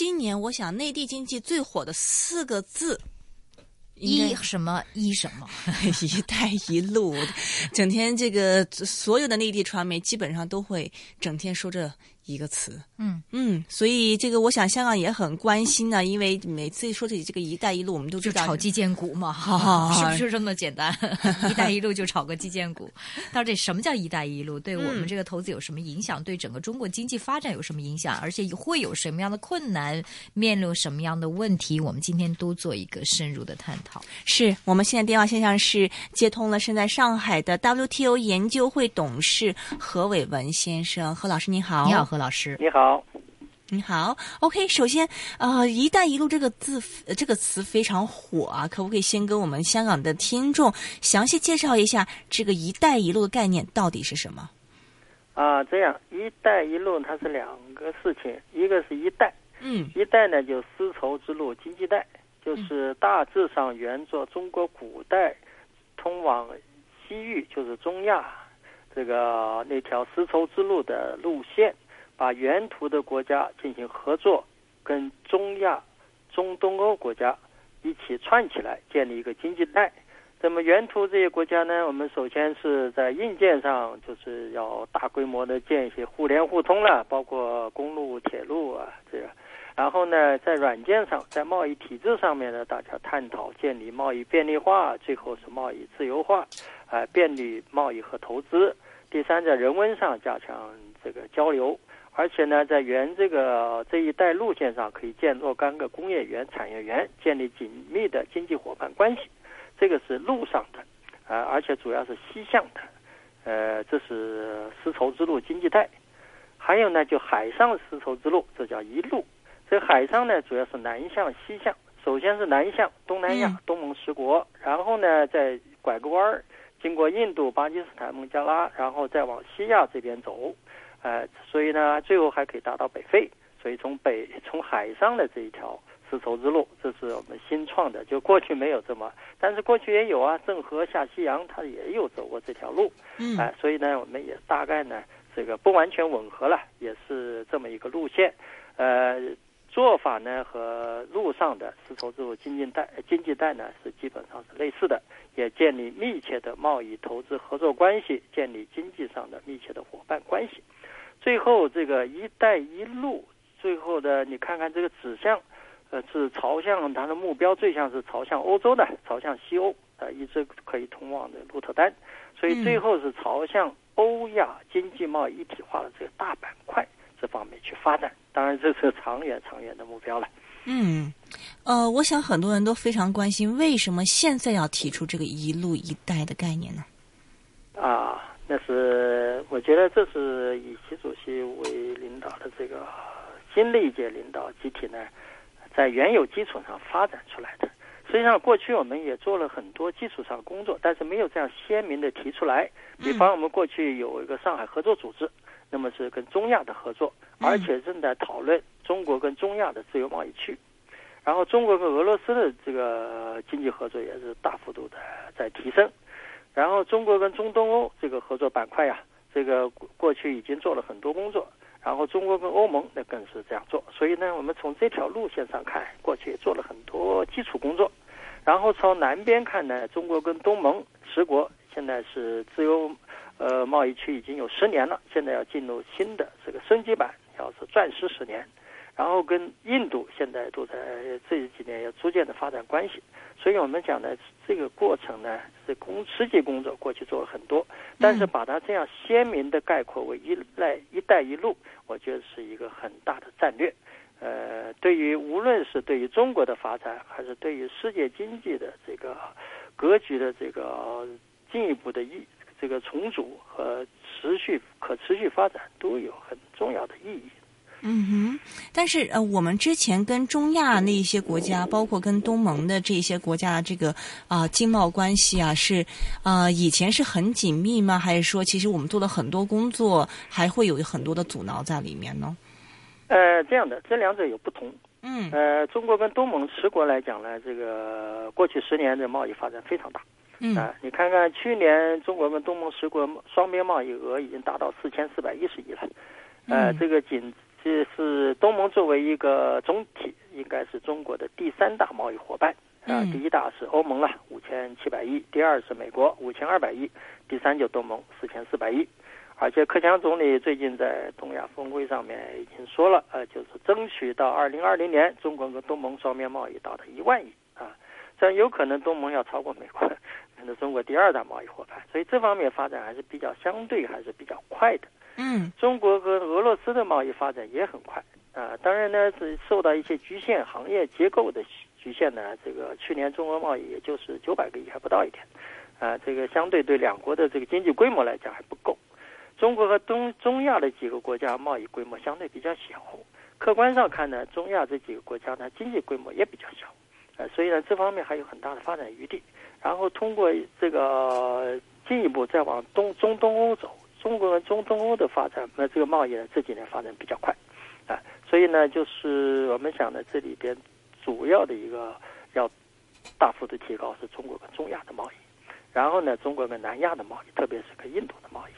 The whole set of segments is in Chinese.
今年我想内地经济最火的四个字，一什么？一什么，一带一路，整天这个所有的内地传媒基本上都会整天说着。一个词，嗯嗯，所以这个我想香港也很关心呢，因为每次说起这个“一带一路”，我们都知道炒基建股嘛 是不是这么简单？“一带一路”就炒个基建股，到底什么叫“一带一路”？对我们这个投资有什么影响？对整个中国经济发展有什么影响？而且会有什么样的困难？面临什么样的问题？我们今天都做一个深入的探讨。是我们现在电话线上是接通了，身在上海的 WTO 研究会董事何伟文先生，何老师您好，你好何。老师，你好，你好。OK，首先，呃，“一带一路”这个字，这个词非常火啊，可不可以先跟我们香港的听众详细介绍一下这个“一带一路”的概念到底是什么？啊，这样，“一带一路”它是两个事情，一个是一带，嗯，一带呢就丝绸之路经济带，就是大致上沿着中国古代通往西域，就是中亚这个那条丝绸之路的路线。把沿途的国家进行合作，跟中亚、中东欧国家一起串起来，建立一个经济带。那么沿途这些国家呢，我们首先是在硬件上，就是要大规模的建一些互联互通了，包括公路、铁路啊这个。然后呢，在软件上，在贸易体制上面呢，大家探讨建立贸易便利化，最后是贸易自由化，啊，便利贸易和投资。第三，在人文上加强这个交流。而且呢，在原这个这一带路线上，可以建若干个工业园、产业园，建立紧密的经济伙伴关系。这个是路上的，啊，而且主要是西向的，呃，这是丝绸之路经济带。还有呢，就海上丝绸之路，这叫一路。这海上呢，主要是南向、西向。首先是南向，东南亚、东盟十国，然后呢，再拐个弯儿，经过印度、巴基斯坦、孟加拉，然后再往西亚这边走。呃，所以呢，最后还可以达到北非。所以从北从海上的这一条丝绸之路，这是我们新创的，就过去没有这么，但是过去也有啊，郑和下西洋，他也有走过这条路。嗯，哎，所以呢，我们也大概呢，这个不完全吻合了，也是这么一个路线。呃，做法呢和路上的丝绸之路经济带经济带呢是基本上是类似的，也建立密切的贸易投资合作关系，建立经济上的密切的伙伴关系。最后，这个“一带一路”最后的，你看看这个指向，呃，是朝向它的目标最像是朝向欧洲的，朝向西欧，呃，一直可以通往的鹿特丹，所以最后是朝向欧亚经济贸易一体化的这个大板块这方面去发展。当然，这是长远、长远的目标了。嗯，呃，我想很多人都非常关心，为什么现在要提出这个“一路一带”的概念呢？啊。那是我觉得这是以习主席为领导的这个新的一届领导集体呢，在原有基础上发展出来的。实际上，过去我们也做了很多基础上工作，但是没有这样鲜明的提出来。比方，我们过去有一个上海合作组织，那么是跟中亚的合作，而且正在讨论中国跟中亚的自由贸易区。然后，中国跟俄罗斯的这个经济合作也是大幅度的在提升。然后，中国跟中东欧这个合作板块呀，这个过去已经做了很多工作。然后，中国跟欧盟那更是这样做。所以呢，我们从这条路线上看，过去也做了很多基础工作。然后朝南边看呢，中国跟东盟十国现在是自由呃贸易区已经有十年了，现在要进入新的这个升级版，要是钻石十年。然后跟印度现在都在这几年要逐渐的发展关系。所以我们讲呢，这个过程呢是工实际工作，过去做了很多，但是把它这样鲜明的概括为“一带一带一路”，我觉得是一个很大的战略。呃，对于无论是对于中国的发展，还是对于世界经济的这个格局的这个进一步的意这个重组和持续可持续发展，都有很重要的意义。嗯哼，但是呃，我们之前跟中亚那一些国家，包括跟东盟的这些国家，这个啊经贸关系啊，是啊以前是很紧密吗？还是说其实我们做了很多工作，还会有很多的阻挠在里面呢？呃，这样的，这两者有不同。嗯，呃，中国跟东盟十国来讲呢，这个过去十年的贸易发展非常大。嗯啊，你看看去年中国跟东盟十国双边贸易额已经达到四千四百一十亿了。呃，这个仅这是东盟作为一个总体，应该是中国的第三大贸易伙伴。啊，第一大是欧盟了，五千七百亿；第二是美国，五千二百亿；第三就东盟，四千四百亿。而且，克强总理最近在东亚峰会上面已经说了，呃，就是争取到二零二零年，中国跟东盟双边贸易达到一万亿啊，这样有可能东盟要超过美国，成为中国第二大贸易伙伴。所以这方面发展还是比较相对还是比较快的。嗯，中国和的贸易发展也很快啊，当然呢是受到一些局限行业结构的局限呢。这个去年中俄贸易也就是九百个亿还不到一点，啊，这个相对对两国的这个经济规模来讲还不够。中国和东中亚的几个国家贸易规模相对比较小，客观上看呢，中亚这几个国家呢经济规模也比较小，呃，所以呢这方面还有很大的发展余地。然后通过这个进一步再往东中东欧走，中国和中东欧的发展，那这个贸易呢这几年发展比较快，啊，所以呢就是我们想呢这里边主要的一个要大幅度提高是中国跟中亚的贸易，然后呢中国跟南亚的贸易，特别是跟印度的贸易。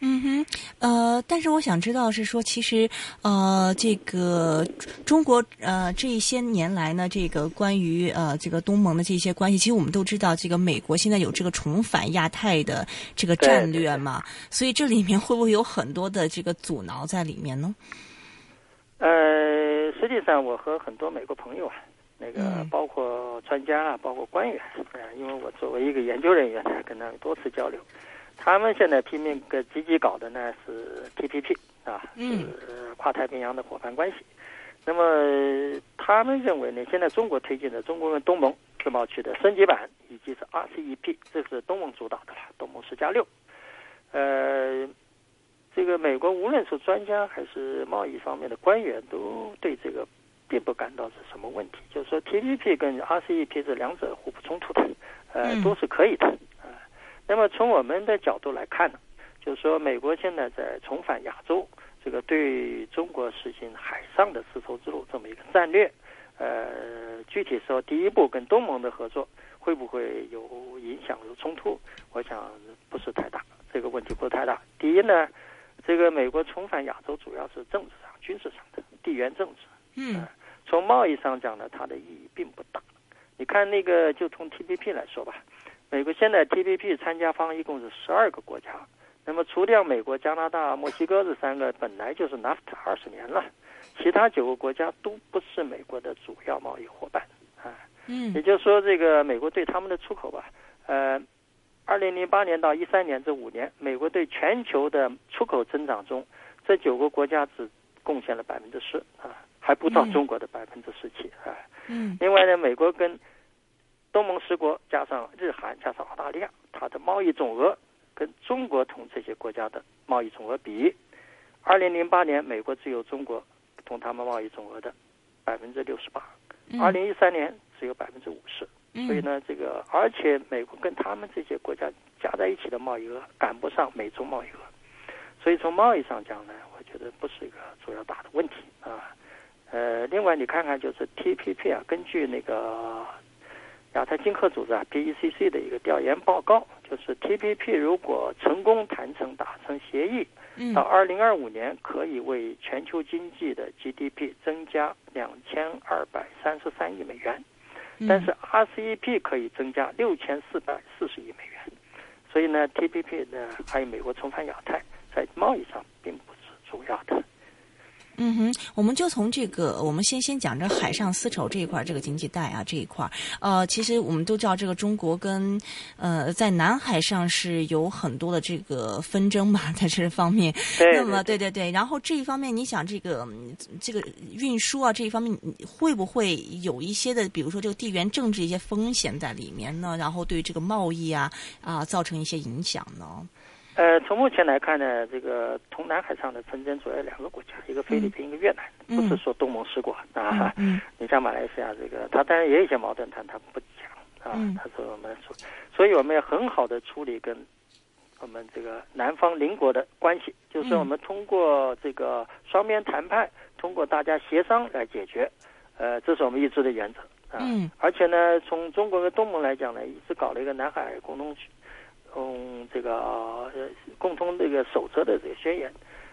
嗯哼，呃，但是我想知道是说，其实呃，这个中国呃这一些年来呢，这个关于呃这个东盟的这些关系，其实我们都知道，这个美国现在有这个重返亚太的这个战略嘛，所以这里面会不会有很多的这个阻挠在里面呢？呃，实际上我和很多美国朋友啊，那个包括专家啊，包括官员，呃，因为我作为一个研究人员呢，跟他们多次交流。他们现在拼命跟积极搞的呢是 TPP 啊，是跨太平洋的伙伴关系。那么他们认为呢，现在中国推进的中国跟东盟自贸区的升级版，以及是 RCEP，这是东盟主导的了，东盟十加六。呃，这个美国无论是专家还是贸易方面的官员，都对这个并不感到是什么问题。就是说 TPP 跟 RCEP 这两者互不冲突的，呃，都是可以的。那么从我们的角度来看呢，就是说美国现在在重返亚洲，这个对中国实行海上的丝绸之路这么一个战略，呃，具体说第一步跟东盟的合作会不会有影响有冲突？我想不是太大，这个问题不是太大。第一呢，这个美国重返亚洲主要是政治上、军事上的地缘政治。嗯，从贸易上讲呢，它的意义并不大。你看那个，就从 TPP 来说吧。美国现在 TPP 参加方一共是十二个国家，那么除掉美国、加拿大、墨西哥这三个本来就是 NAFTA 二十年了，其他九个国家都不是美国的主要贸易伙伴啊。嗯，也就是说，这个美国对他们的出口吧，呃，二零零八年到一三年这五年，美国对全球的出口增长中，这九个国家只贡献了百分之十啊，还不到中国的百分之十七啊。嗯，另外呢，美国跟东盟十国加上日韩加上澳大利亚，它的贸易总额跟中国同这些国家的贸易总额比，二零零八年美国只有中国同他们贸易总额的百分之六十八，二零一三年只有百分之五十。所以呢，这个而且美国跟他们这些国家加在一起的贸易额赶不上美中贸易额，所以从贸易上讲呢，我觉得不是一个主要大的问题啊。呃，另外你看看就是 TPP 啊，根据那个。亚太经合组织啊，PECC 的一个调研报告，就是 TPP 如果成功谈成达成协议，到二零二五年可以为全球经济的 GDP 增加两千二百三十三亿美元，但是 RCEP 可以增加六千四百四十亿美元，所以呢，TPP 呢还有美国重返亚太，在贸易上并不是主要的。嗯哼，我们就从这个，我们先先讲这海上丝绸这一块，这个经济带啊这一块，呃，其实我们都知道，这个中国跟呃在南海上是有很多的这个纷争嘛，在 这方面。那么，对对对，然后这一方面，你想这个这个运输啊这一方面，会不会有一些的，比如说这个地缘政治一些风险在里面呢？然后对这个贸易啊啊造成一些影响呢？呃，从目前来看呢，这个同南海上的纷争主要两个国家，一个菲律宾，一个越南，不是说东盟十国啊。你像马来西亚这个，它当然也有一些矛盾，但它不讲啊。他说我们说，所以我们要很好的处理跟我们这个南方邻国的关系，就是我们通过这个双边谈判，通过大家协商来解决。呃，这是我们一直的原则啊。而且呢，从中国跟东盟来讲呢，一直搞了一个南海共同区。用这个共同这个守则的这个宣言，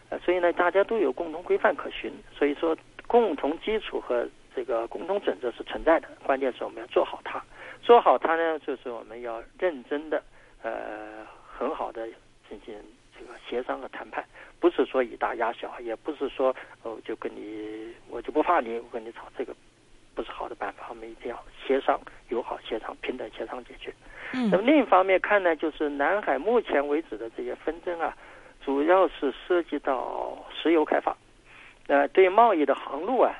呃，所以呢，大家都有共同规范可循。所以说，共同基础和这个共同准则是存在的，关键是我们要做好它。做好它呢，就是我们要认真的，呃，很好的进行这个协商和谈判，不是说以大压小，也不是说哦就跟你我就不怕你，我跟你吵，这个不是好的办法。我们一定要协商、友好协商、平等协商解决。嗯。那么另一方面看呢，就是南海目前为止的这些纷争啊，主要是涉及到石油开发，呃，对贸易的航路啊，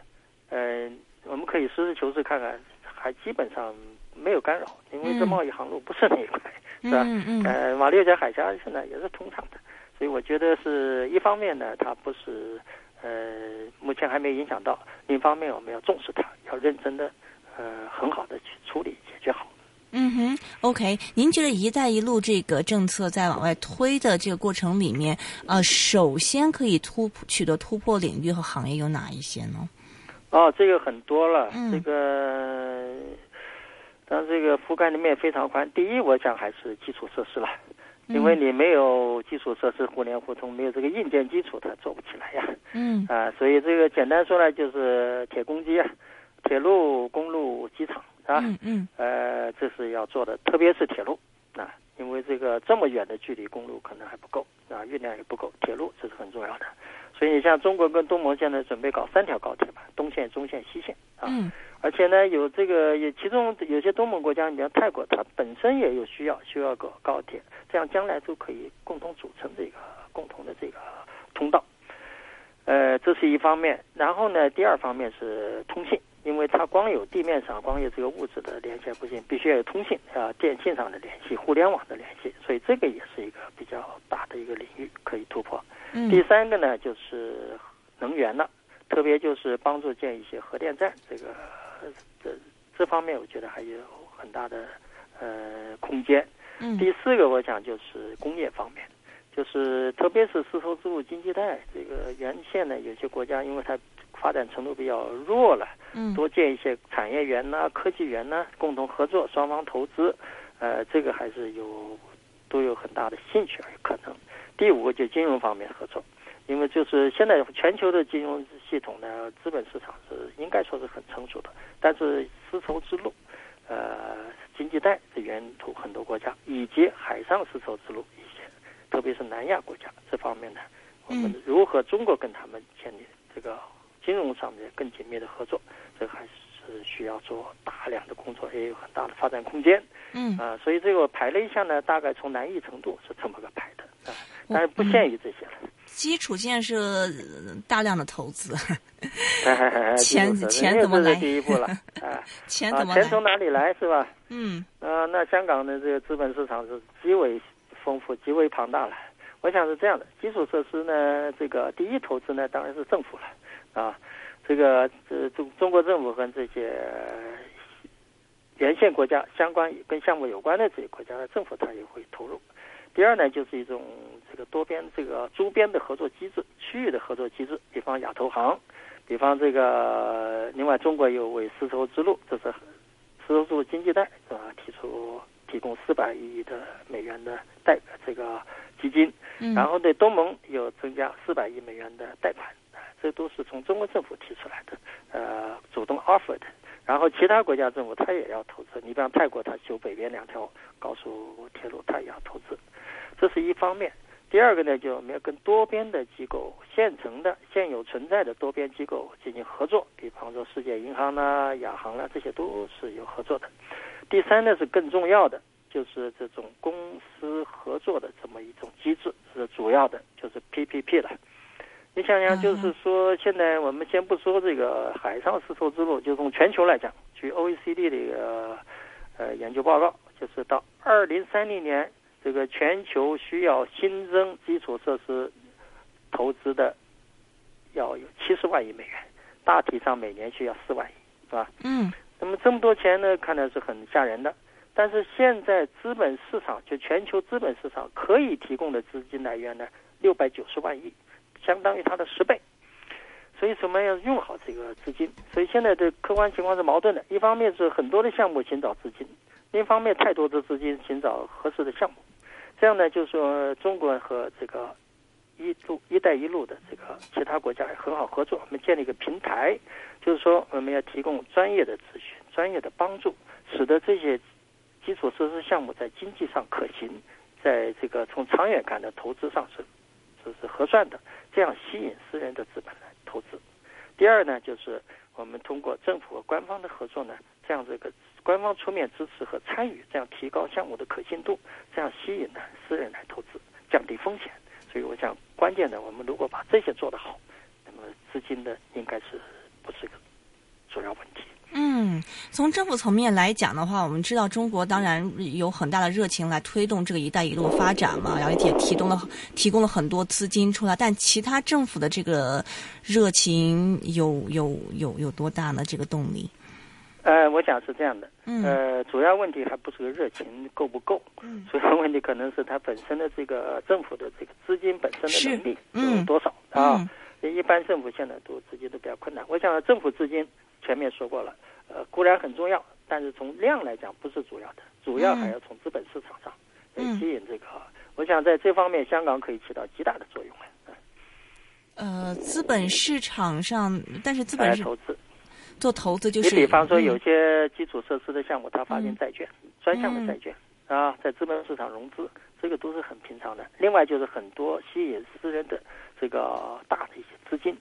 嗯，我们可以实事求是看看，还基本上。没有干扰，因为这贸易航路不是那一块，是吧？嗯嗯呃，马六甲海峡现在也是通畅的，所以我觉得是一方面呢，它不是呃，目前还没影响到；另一方面，我们要重视它，要认真的呃，很好的去处理解决好。嗯哼，OK，您觉得“一带一路”这个政策在往外推的这个过程里面，呃，首先可以突取得突破领域和行业有哪一些呢？哦，这个很多了，这个。但这个覆盖的面非常宽。第一，我想还是基础设施了，因为你没有基础设施，互联互通，没有这个硬件基础，它做不起来呀。嗯。啊，所以这个简单说呢，就是铁公鸡啊，铁路、公路、机场，是吧？嗯嗯。呃，这是要做的，特别是铁路啊，因为这个这么远的距离，公路可能还不够啊，运量也不够，铁路这是很重要的。所以你像中国跟东盟现在准备搞三条高铁吧，东线、中线、西线啊。嗯。而且呢，有这个也，其中有些东盟国家，你像泰国，它本身也有需要，需要个高铁，这样将来都可以共同组成这个共同的这个通道。呃，这是一方面。然后呢，第二方面是通信，因为它光有地面上光有这个物质的连接不行，必须要有通信啊，电信上的联系，互联网的联系，所以这个也是一个比较大的一个领域可以突破。嗯。第三个呢，就是能源了，特别就是帮助建一些核电站，这个。这这方面我觉得还有很大的呃空间。嗯。第四个，我想就是工业方面，就是特别是丝绸之路经济带这个沿线呢，有些国家因为它发展程度比较弱了，嗯，多建一些产业园呐、科技园呐，共同合作，双方投资，呃，这个还是有都有很大的兴趣可能。第五个就金融方面合作。因为就是现在全球的金融系统呢，资本市场是应该说是很成熟的，但是丝绸之路，呃，经济带的沿途很多国家，以及海上丝绸之路一些，特别是南亚国家这方面呢，我们如何中国跟他们建立这个金融上面更紧密的合作，这还是需要做大量的工作，也有很大的发展空间。嗯啊，所以这个排了一下呢，大概从难易程度是这么个排的啊，但是不限于这些了。基础建设大量的投资，钱钱怎么来？第一步了 啊，钱怎么来？钱从哪里来是吧？嗯，啊，那香港的这个资本市场是极为丰富、极为庞大了。我想是这样的，基础设施呢，这个第一投资呢，当然是政府了啊。这个这中中国政府和这些沿线国家相关跟项目有关的这些国家的政府，它也会投入。第二呢，就是一种这个多边、这个周边的合作机制、区域的合作机制，比方亚投行，比方这个另外中国有为丝绸之路，这是丝绸之路经济带是吧？提出提供四百亿的美元的贷这个基金，然后对东盟有增加四百亿美元的贷款，这都是从中国政府提出来的，呃，主动 offer 的。然后其他国家政府他也要投资，你比方泰国，他修北边两条高速铁路，他也要投资。这是一方面，第二个呢，就我们要跟多边的机构、现成的、现有存在的多边机构进行合作，比方说世界银行啦、亚行啦，这些都是有合作的。第三呢，是更重要的，就是这种公司合作的这么一种机制，是主要的，就是 PPP 了。你想想，就是说，现在我们先不说这个海上丝绸之路，就从全球来讲，据 OECD 的一个呃研究报告，就是到二零三零年。这个全球需要新增基础设施投资的要有七十万亿美元，大体上每年需要四万亿，是吧？嗯。那么这么多钱呢，看来是很吓人的。但是现在资本市场就全球资本市场可以提供的资金来源呢，六百九十万亿，相当于它的十倍。所以说我们要用好这个资金。所以现在的客观情况是矛盾的，一方面是很多的项目寻找资金，另一方面太多的资金寻找合适的项目。这样呢，就是说中国和这个一路“一带一路”的这个其他国家很好合作，我们建立一个平台，就是说我们要提供专业的咨询、专业的帮助，使得这些基础设施项目在经济上可行，在这个从长远看的投资上是是是合算的，这样吸引私人的资本来投资。第二呢，就是我们通过政府和官方的合作呢，这样这个官方出面支持和参与，这样提高项目的可信度，这样吸引呢私人来投资，降低风险。所以我想，关键的我们如果把这些做得好，那么资金的应该是不是个主要问题。嗯，从政府层面来讲的话，我们知道中国当然有很大的热情来推动这个“一带一路”发展嘛，然后也提供了提供了很多资金出来，但其他政府的这个热情有有有有多大呢？这个动力？呃，我想是这样的，嗯呃，主要问题还不是个热情够不够，嗯主要问题可能是它本身的这个政府的这个资金本身的能力是有多少啊嗯？一般政府现在都资金都比较困难。我想政府资金前面说过了，呃，固然很重要，但是从量来讲不是主要的，主要还要从资本市场上来嗯吸引这个。我想在这方面，香港可以起到极大的作用嗯呃，资本市场上，但是资本是来投资。做投资就是，你比方说有嗯些基础设施的项目，它发行嗯债券，专项的债券啊，在资本市场融资，这个都是很平常的。另外就是很多吸引私人的这个大的一些资金、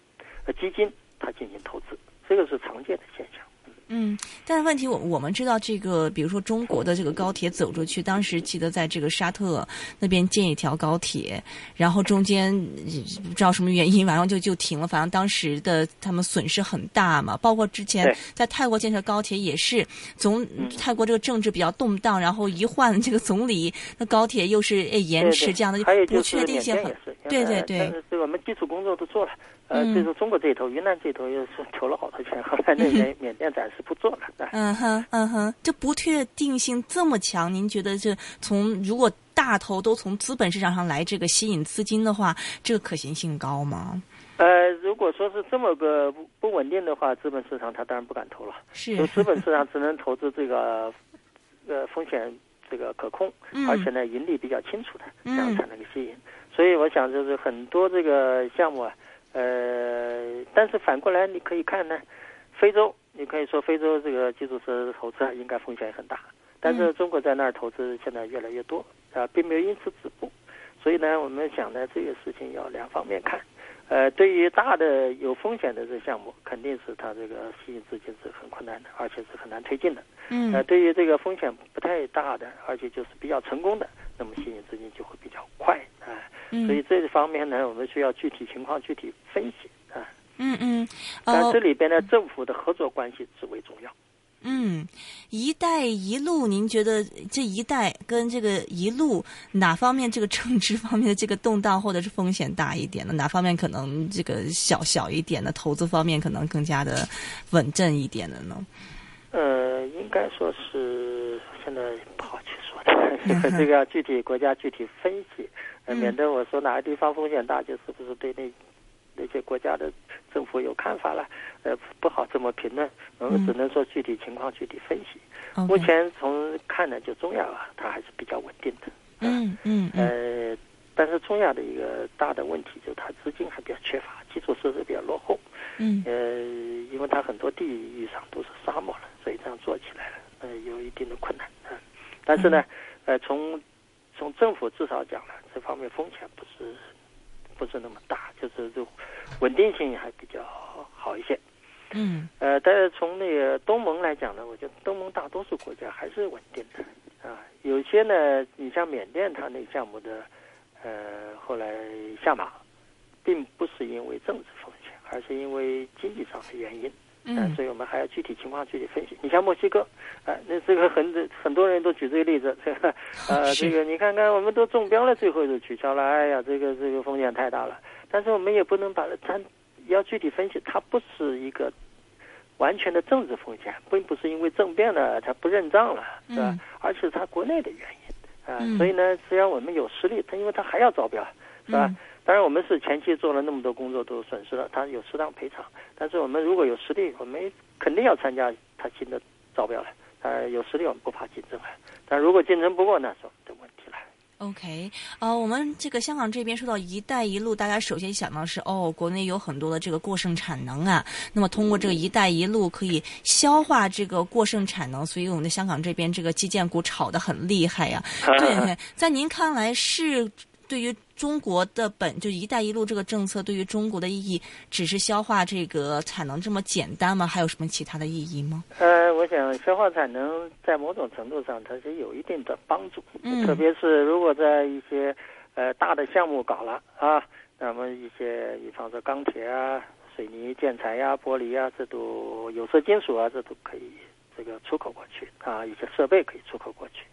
呃基金，它进行投资，这个是常见的现象。嗯，但是问题我我们知道这个，比如说中国的这个高铁走出去，当时记得在这个沙特那边建一条高铁，然后中间呃不知道什么原因，反正就就停了。反正当时的他们损失很大嘛，包括之前在泰国建设高铁也是，总嗯。泰国这个政治比较动荡，然后一换这个总理，那高铁又是诶延迟这样的，不确定性很对对呃对但是这个我们基础工作都做了，呃，嗯就是中国这一头，云南这一头又是投了好多钱，后来那边缅甸暂时不做了。啊嗯哼，嗯哼，这不确定性这么强，您觉得这从如果大头都从资本市场上来这个吸引资金的话，这个可行性高吗？呃，如果说是这么个不不稳定的话，资本市场它当然不敢投了。是资本市场只能投资这个呃风险这个可控，嗯而且呢盈利比较清楚的，这嗯样才能够吸引。所以我想就是很多这个项目啊，呃，但是反过来你可以看呢，非洲你可以说非洲这个基础设施投资啊应该风险也很大，但是中国在那儿投资现在越来越多啊，并没有因此止步。所以呢，我们想呢，这个事情要两方面看。呃，对于大的有风险的这项目，肯定是它这个吸引资金是很困难的，而且是很难推进的。嗯呃，对于这个风险不太大的，而且就是比较成功的，那么吸引资金就会比较快啊、嗯所以这方面呢，我们需要具体情况具体分析啊。嗯嗯呃但这里边呢，政府的合作关系至为重要。嗯，“一带一路”，您觉得这一带跟这个一路哪方面这个政治方面的这个动荡或者是风险大一点呢？哪方面可能这个小小一点的投资方面可能更加的稳阵一点的呢？呃，应该说是现在 这个这个要具体国家具体分析，呃，嗯。免得我说哪个地方风险大，就是不是对那那些国家的政府有看法了，呃，不好这么评论，我们嗯。只能说具体情况具体分析。目前从看呢，就中亚啊，它还是比较稳定的。嗯嗯嗯。呃，但是中亚的一个大的问题就是它资金还比较缺乏，基础设施比较落后。嗯。呃，因为它很多地域上都是沙漠了，所以这样做起来了，呃，有一定的困难嗯、但是呢，呃，从从政府至少讲呢，这方面风险不是不是那么大，就是就稳定性还比较好一些。嗯呃，但是从那个东盟来讲呢，我觉得东盟大多数国家还是稳定的啊。有些呢，你像缅甸，它那个项目的呃后来下马，并不是因为政治风险，而是因为经济上的原因。呃嗯所以我们还要具体情况具体分析。你像墨西哥，啊、那这个很很多人都举这个例子，这 个呃，这个你看看，我们都中标了，最后就取消了，哎呀，这个这个风险太大了。但是我们也不能把它，要具体分析，它不是一个完全的政治风险，并不是因为政变了它不认账了，是吧？嗯而是它国内的原因啊、嗯所以呢，虽然我们有实力，他因为它还要招标，是吧？嗯当然，我们是前期做了那么多工作都损失了，他有适当赔偿。但是我们如果有实力，我们肯定要参加他新的招标了。呃，有实力我们不怕竞争了。但如果竞争不过，那是我们的问题了。OK，呃，我们这个香港这边说到“一带一路”，大家首先想到是哦，国内有很多的这个过剩产能啊。那么通过这个“一带一路”可以消化这个过剩产能，所以我们的香港这边这个基建股炒得很厉害呀。对，在您看来是对于中国的本就“一带一路”这个政策对于中国的意义，只是消化这个产能这么简单吗？还有什么其他的意义吗？呃，我想消化产能在某种程度上它是有一定的帮助，嗯，特别是如果在一些呃大的项目搞了啊，那么一些比方说钢铁啊、水泥、建材呀、玻璃啊，这都有色金属啊，这都可以这个出口过去啊，一些设备可以出口过去，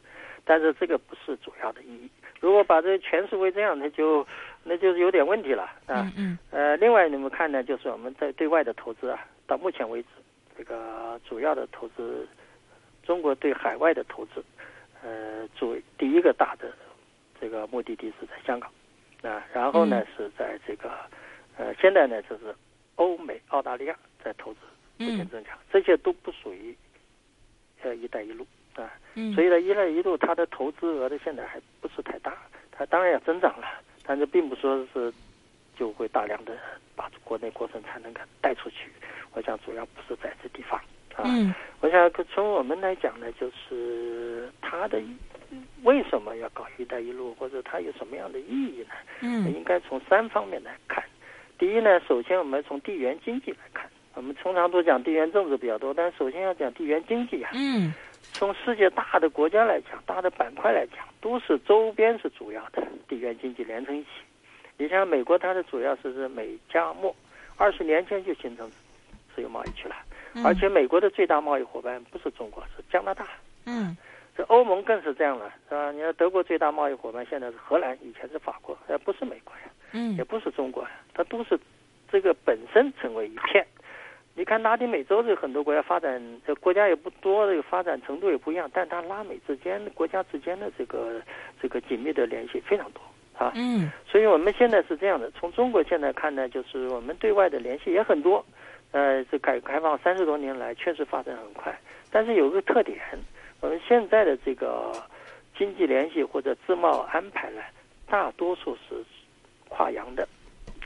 但是这个不是主要的意义。如果把这诠释为这样，那就那就是有点问题了啊。嗯。呃，另外你们看呢，就是我们在对外的投资啊，到目前为止，这个主要的投资，中国对海外的投资，呃，作为第一个大的这个目的地是在香港啊，然后呢是在这个呃，现在呢就是欧美、澳大利亚在投资逐渐增强，这些都不属于呃“一带一路”。啊，所以呢，一带一路它的投资额的，现在还不是太大，它当然要增长了，但是并不说是就会大量的把国内过剩产能给带出去。我想主要不是在这地方啊。嗯我想从我们来讲呢，就是它的为什么要搞一带一路，或者它有什么样的意义呢？嗯，应该从三方面来看。第一呢，首先我们从地缘经济来看，我们通常都讲地缘政治比较多，但首先要讲地缘经济啊。嗯。从世界大的国家来讲，大的板块来讲，都是周边是主要的地缘经济连成一起。你像美国，它的主要是是美加墨，二十年前就形成自由贸易区了。而且美国的最大贸易伙伴不是中国，是加拿大。嗯，这欧盟更是这样了，是吧？你看德国最大贸易伙伴现在是荷兰，以前是法国，而不是美国呀。嗯，也不是中国呀，它都是这个本身成为一片。你看拉丁美洲这很多国家发展，这国家也不多，这个发展程度也不一样，但它拉美之间国家之间的这个这个紧密的联系非常多啊。嗯，所以我们现在是这样的，从中国现在看呢，就是我们对外的联系也很多。呃，这改革开放三十多年来确实发展很快，但是有个特点，我们现在的这个经济联系或者自贸安排呢，大多数是跨洋的，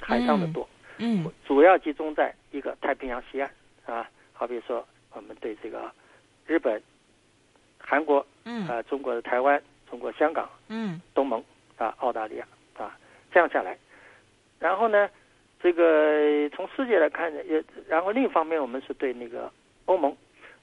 海上的多。嗯，主要集中在一个太平洋西岸啊，好比说我们对这个日本、韩国，嗯。啊，中国的台湾、中国香港，嗯，东盟啊，澳大利亚啊，这样下来，然后呢，这个从世界来看呢，也然后另一方面，我们是对那个欧盟，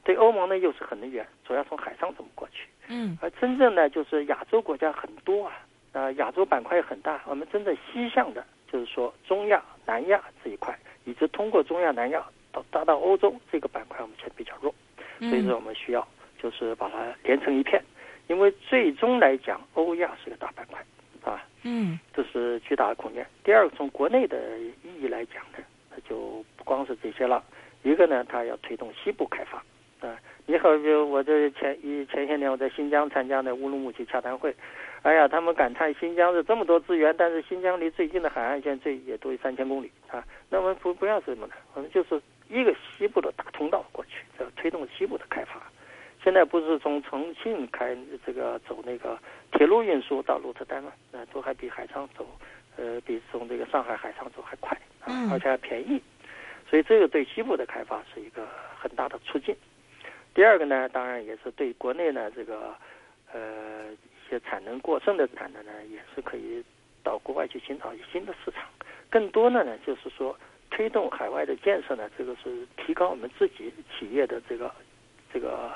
对欧盟呢又是很远，主要从海上怎么过去，嗯，而真正呢就是亚洲国家很多啊，啊，亚洲板块也很大，我们真正西向的。就是说，中亚、南亚这一块，以及通过中亚、南亚到达到欧洲这个板块，我们现在比较弱，所以说我们需要就是把它连成一片，因为最终来讲，欧亚是个大板块，啊，嗯，这是巨大的空间。第二个，从国内的意义来讲呢，它就不光是这些了，一个呢，它要推动西部开发，啊，你好，比如我这前一前些年我在新疆参加的乌鲁木齐洽谈会。哎呀，他们感叹新疆是这么多资源，但是新疆离最近的海岸线最也都有三千公里啊。那我们不不要什么呢？我们就是一个西部的大通道过去，这推动西部的开发。现在不是从重庆开这个走那个铁路运输到鹿特丹吗？那都还比海上走，呃，比从这个上海海上走还快啊，而且还便宜。所以这个对西部的开发是一个很大的促进。第二个呢，当然也是对国内呢这个呃。些产能过剩的产能呢，也是可以到国外去寻找一新的市场。更多的呢，就是说推动海外的建设呢，这个是提高我们自己企业的这个这个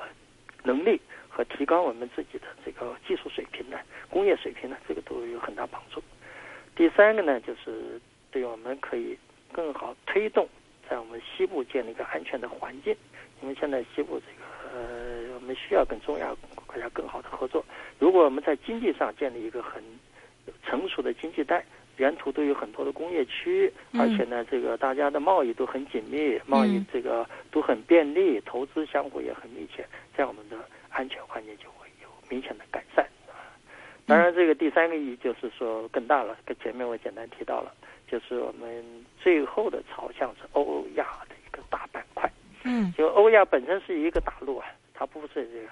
能力和提高我们自己的这个技术水平呢，工业水平呢，这个都有很大帮助。第三个呢，就是对我们可以更好推动在我们西部建立一个安全的环境，因为现在西部这个呃，我们需要跟中亚国家更好的合作。如果我们在经济上建立一个很成熟的经济带，沿途都有很多的工业区，而且呢，这个大家的贸易都很紧密，贸易这个都很便利，投资相互也很密切，这样我们的安全环境就会有明显的改善啊。当然，这个第三个意义就是说更大了，跟前面我简单提到了，就是我们最后的朝向是欧亚的一个大板块。嗯，就欧亚本身是一个大陆啊，它不是这个。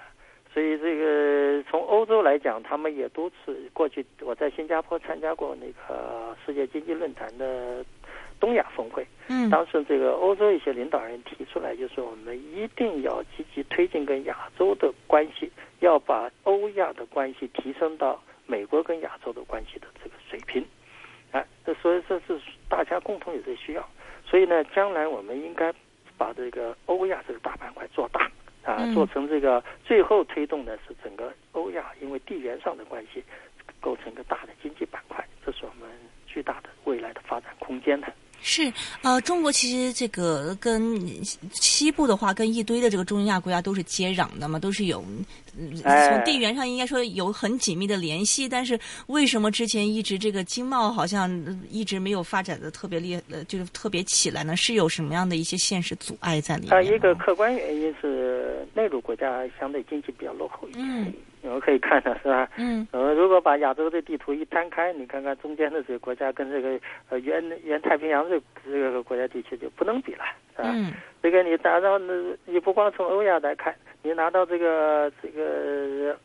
所以这个从欧洲来讲，他们也多次过去，我在新加坡参加过那个世界经济论坛的东亚峰会。嗯，当时这个欧洲一些领导人提出来，就是我们一定要积极推进跟亚洲的关系，要把欧亚的关系提升到美国跟亚洲的关系的这个水平。哎，这所以这是大家共同有这需要。所以呢，将来我们应该把这个欧亚这个大板块做大。啊，做成这个最后推动的是整个欧亚，因为地缘上的关系，构成一个大的经济板块，这是我们巨大的未来的发展空间的。是，呃，中国其实这个跟西部的话，跟一堆的这个中亚国家都是接壤的嘛，都是有，从地缘上应该说有很紧密的联系。但是为什么之前一直这个经贸好像一直没有发展的特别厉，呃，就是特别起来呢？是有什么样的一些现实阻碍在里面？啊，一个客观原因是内陆国家相对经济比较落后一点。我们可以看到，是吧？嗯。我们，如果把亚洲的地图一摊开，你看看中间的这个国家跟这个呃原原太平洋这这个国家地区就不能比了，是吧？嗯。这个你达到那，你不光从欧亚来看，你拿到这个这个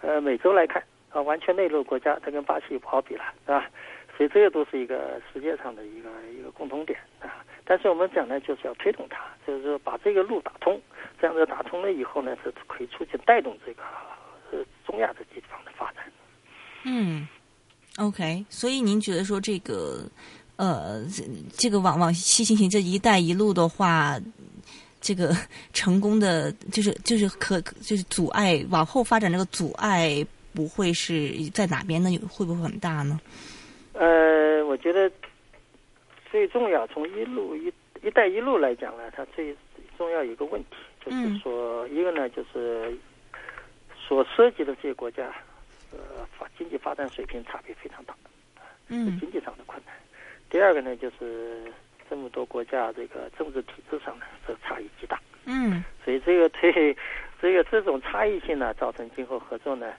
呃美洲来看啊，完全内陆国家，它跟巴西不好比了，是吧？所以这个都是一个世界上的一个一个共同点啊。但是我们讲呢，就是要推动它，就是说把这个路打通，这样子打通了以后呢，是可以促进带动这个。是中亚这地方的发展。嗯，OK，所以您觉得说这个呃，这个往往西进行这一带一路的话，这个成功的就是就是可就是阻碍往后发展这个阻碍不会是在哪边呢？会不会很大呢？呃，我觉得最重要从一路一一带一路来讲呢，它最重要一个问题就是说，一个呢就是。所涉及的这些国家，呃，发经济发展水平差别非常大，嗯，经济上的困难。第二个呢，就是这么多国家这个政治体制上呢，这差异极大，嗯，所以这个对这个这种差异性呢，造成今后合作呢，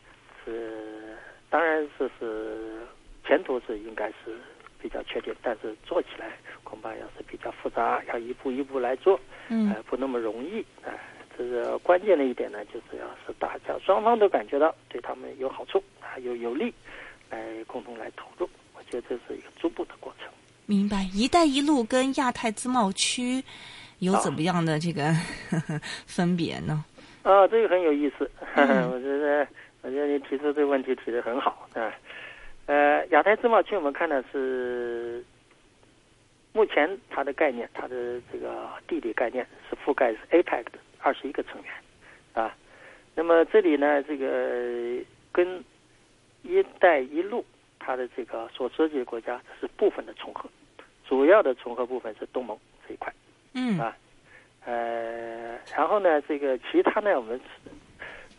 是当然是是前途是应该是比较确定，但是做起来恐怕要是比较复杂，要一步一步来做，嗯，不那么容易，啊。这个关键的一点呢，就是要是大家双方都感觉到对他们有好处啊，有有利，来共同来投入。我觉得这是一个逐步的过程。明白，“一带一路”跟亚太自贸区有怎么样的这个 分别呢？啊，这个很有意思。我觉得，我觉得你提出这个问题提的很好啊。呃，亚太自贸区我们看的是。目前它的概念，它的这个地理概念是覆盖是 APEC 的二十一个成员，啊，那么这里呢，这个跟“一带一路”它的这个所涉及的国家是部分的重合，主要的重合部分是东盟这一块，嗯。啊，呃，然后呢，这个其他呢，我们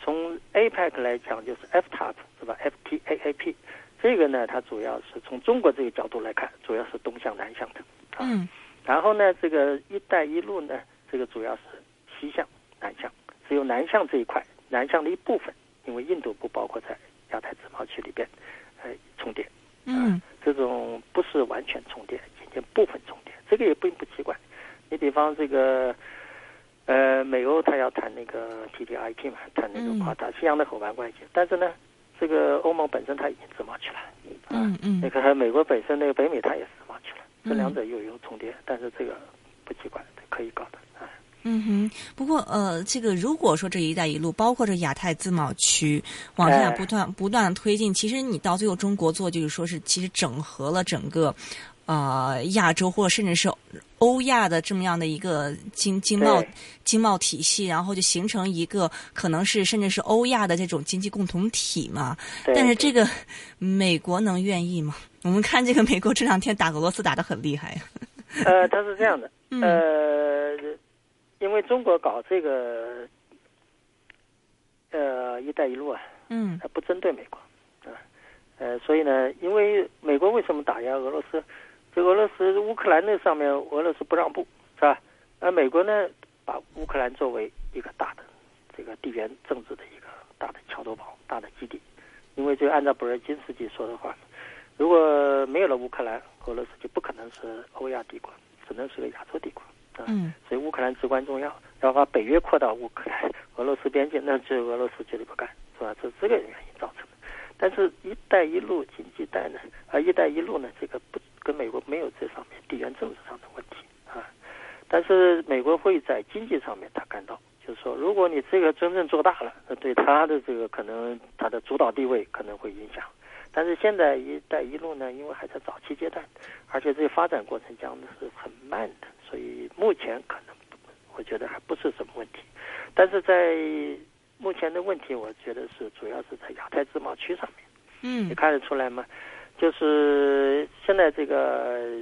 从 APEC 来讲就是 FTAP 是吧？FTAAP 这个呢，它主要是从中国这个角度来看，主要是东向南向的。嗯，然后呢，这个“一带一路”呢，这个主要是西向南向，只有南向这一块，南向的一部分，因为印度不包括在亚太自贸区里边，呃，重叠。嗯，这种不是完全重叠，仅仅部分重叠，这个也并不奇怪。你比方这个，呃，美欧他要谈那个 TTIP 嘛，谈那个跨大西洋的伙伴关系，但是呢，这个欧盟本身它已经自贸区了。嗯嗯。那个美国本身那个北美它也是自贸区了。这两者又有重叠，但是这个不奇怪，可以搞的啊。嗯哼，不过呃，这个如果说这一带一路，包括这亚太自贸区往下不断不断的推进，其实你到最后中国做就是说是其实整合了整个啊亚洲或者甚至是欧亚的这么样的一个经经贸经贸体系，然后就形成一个可能是甚至是欧亚的这种经济共同体嘛。但是这个美国能愿意吗？我们看这个美国这两天打俄罗斯打得很厉害。呃，他是这样的，呃，因为中国搞这个呃“一带一路”啊，嗯，它不针对美国啊，呃，所以呢，因为美国为什么打压俄罗斯？这俄罗斯乌克兰那上面，俄罗斯不让步，是吧？而美国呢，把乌克兰作为一个大的这个地缘政治的一个大的桥头堡、大的基地，因为就按照布尔金斯基说的话。如果没有了乌克兰，俄罗斯就不可能是欧亚帝国，只能是个亚洲帝国啊。嗯，所以乌克兰至关重要。要把北约扩到乌克兰、俄罗斯边境，那这俄罗斯绝对不干，是吧？是这个原因造成的。但是“一带一路”经济带呢，啊，“一带一路”呢，这个不跟美国没有这上面地缘政治上的问题啊。但是美国会在经济上面他感到，就是说，如果你这个真正做大了，那对他的这个可能他的主导地位可能会影响。但是现在“一带一路”呢，因为还在早期阶段，而且这个发展过程讲的是很慢的，所以目前可能我觉得还不是什么问题。但是在目前的问题，我觉得是主要是在亚太自贸区上面。嗯，你看得出来吗？就是现在这个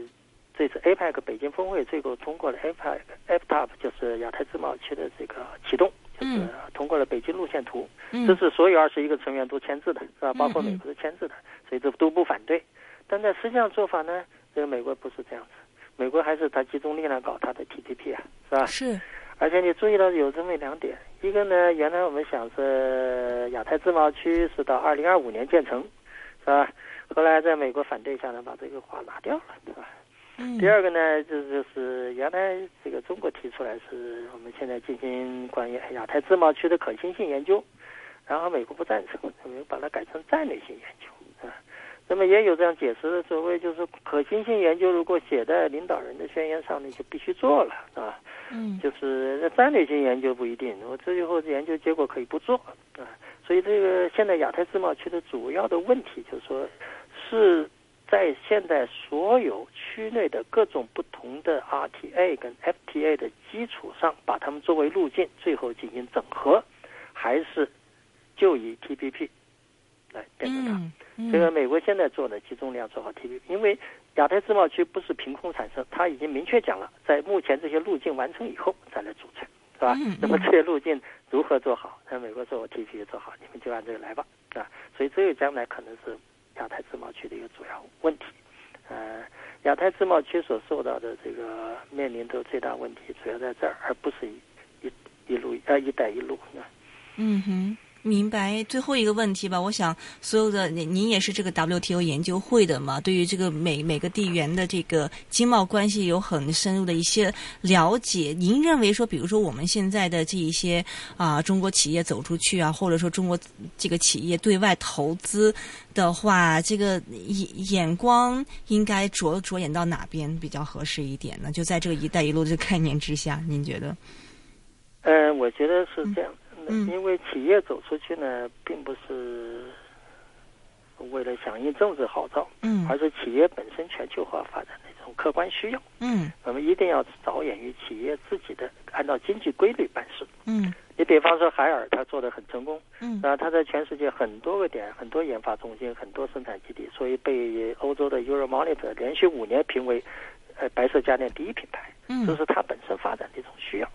这次 APEC 北京峰会最后通过了 APEC FTAP，就是亚太自贸区的这个启动，就是通过了北京路线图。嗯这是所有二十一个成员都签字的，是吧？包括美国都签字的，所以这都不反对。但在实际上做法呢，这个美国不是这样子，美国还是他集中力量搞他的 TPP 啊，是吧？是。而且你注意到有这么两点，一个呢，原来我们想是亚太自贸区是到二零二五年建成，是吧？后来在美国反对下呢，把这个话拿掉了，是吧？嗯。第二个呢，就就是原来这个中国提出来是我们现在进行关于亚太自贸区的可行性研究。然后美国不赞成，我们把它改成战略性研究啊。那么也有这样解释的，所谓就是可行性研究，如果写在领导人的宣言上，你就必须做了啊。嗯，就是那战略性研究不一定，我最后研究结果可以不做啊。所以这个现在亚太自贸区的主要的问题就是说，是在现在所有区内的各种不同的 RTA 跟 FTA 的基础上，把它们作为路径，最后进行整合，还是？就以 TPP 来变成它，这个美国现在做的集中量做好 TPP，因为亚太自贸区不是凭空产生，它已经明确讲了，在目前这些路径完成以后再来组成，是吧？那么这些路径如何做好？那美国做我 TPP 做好，你们就按这个来吧，啊，所以这个将来可能是亚太自贸区的一个主要问题。呃，亚太自贸区所受到的这个面临的最大问题主要在这儿，而不是一一一路呃一带一路啊。嗯哼。明白，最后一个问题吧。我想所有的您，您也是这个 WTO 研究会的嘛？对于这个每每个地缘的这个经贸关系有很深入的一些了解。您认为说，比如说我们现在的这一些啊，中国企业走出去啊，或者说中国这个企业对外投资的话，这个眼眼光应该着着眼到哪边比较合适一点呢？就在这个“一带一路”这个概念之下，您觉得？呃，我觉得是这样。因为企业走出去呢，并不是为了响应政治号召，嗯，而是企业本身全球化发展的一种客观需要，嗯，我们一定要着眼于企业自己的按照经济规律办事，嗯，你比方说海尔，它做的很成功，嗯，啊，它在全世界很多个点、很多研发中心、很多生产基地，所以被欧洲的 Euromonitor 连续五年评为呃白色家电第一品牌，嗯，这是它本身发展的一种需要。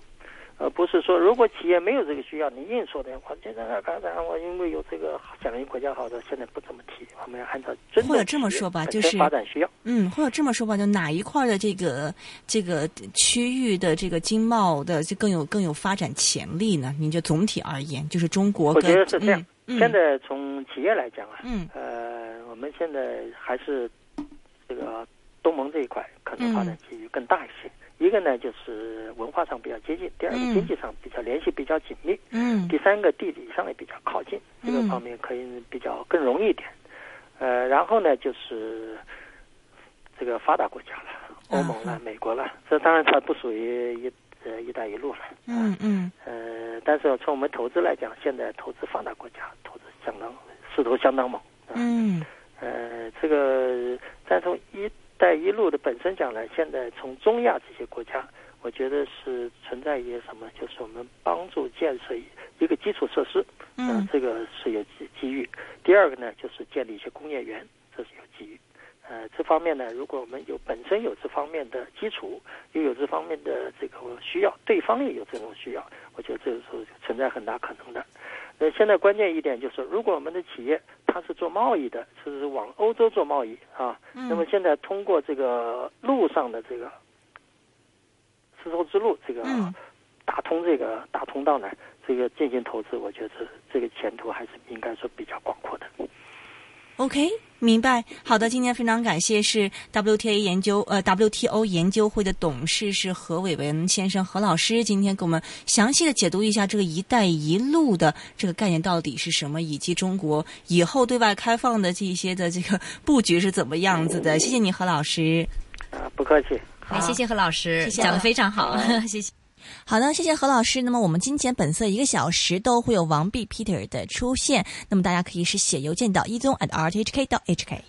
而不是说，如果企业没有这个需要，你硬说的话，现在刚才我因为有这个响应国家号召，现在不怎么提。我们要按照真或者这么说吧，就是发展需要。嗯，或者这么说吧，就哪一块的这个这个区域的这个经贸的就更有更有发展潜力呢？您就总体而言，就是中国。我觉得是这样。嗯。现在从企业来讲啊，嗯，呃，我们现在还是这个东盟这一块可能发展机遇更大一些。一个呢，就是文化上比较接近；第二个，经济上比较联系比较紧密；嗯，第三个，地理上也比较靠近，这个方面可以比较更容易一点。呃，然后呢，就是这个发达国家了，欧盟了，美国了，这当然它不属于一呃“一带一路”了。嗯嗯。呃，但是从我们投资来讲，现在投资发达国家投资相当势头相当猛。嗯。呃，这个再从。“一带一路”的本身讲来，现在从中亚这些国家，我觉得是存在一些什么，就是我们帮助建设一个基础设施，嗯，这个是有机机遇。第二个呢，就是建立一些工业园，这是有机遇。呃，这方面呢，如果我们有本身有这方面的基础，又有这方面的这个需要，对方也有这种需要，我觉得这个时候存在很大可能的。那现在关键一点就是，如果我们的企业它是做贸易的，是往欧洲做贸易啊，那么现在通过这个路上的这个丝绸之路这个打通这个大通道呢，这个进行投资，我觉得这个前途还是应该说比较广阔的。OK。明白，好的，今天非常感谢是 WTA 研究，呃 WTO 研究会的董事是何伟文先生何老师，今天给我们详细的解读一下这个“一带一路”的这个概念到底是什么，以及中国以后对外开放的这些的这个布局是怎么样子的。谢谢你，何老师。啊，不客气。好，谢谢何老师，谢谢讲的非常好，謝謝。好的，谢谢何老师。那么我们金钱本色一个小时都会有王碧 Peter 的出现，那么大家可以是写邮件到一宗 at rthk 到 hk。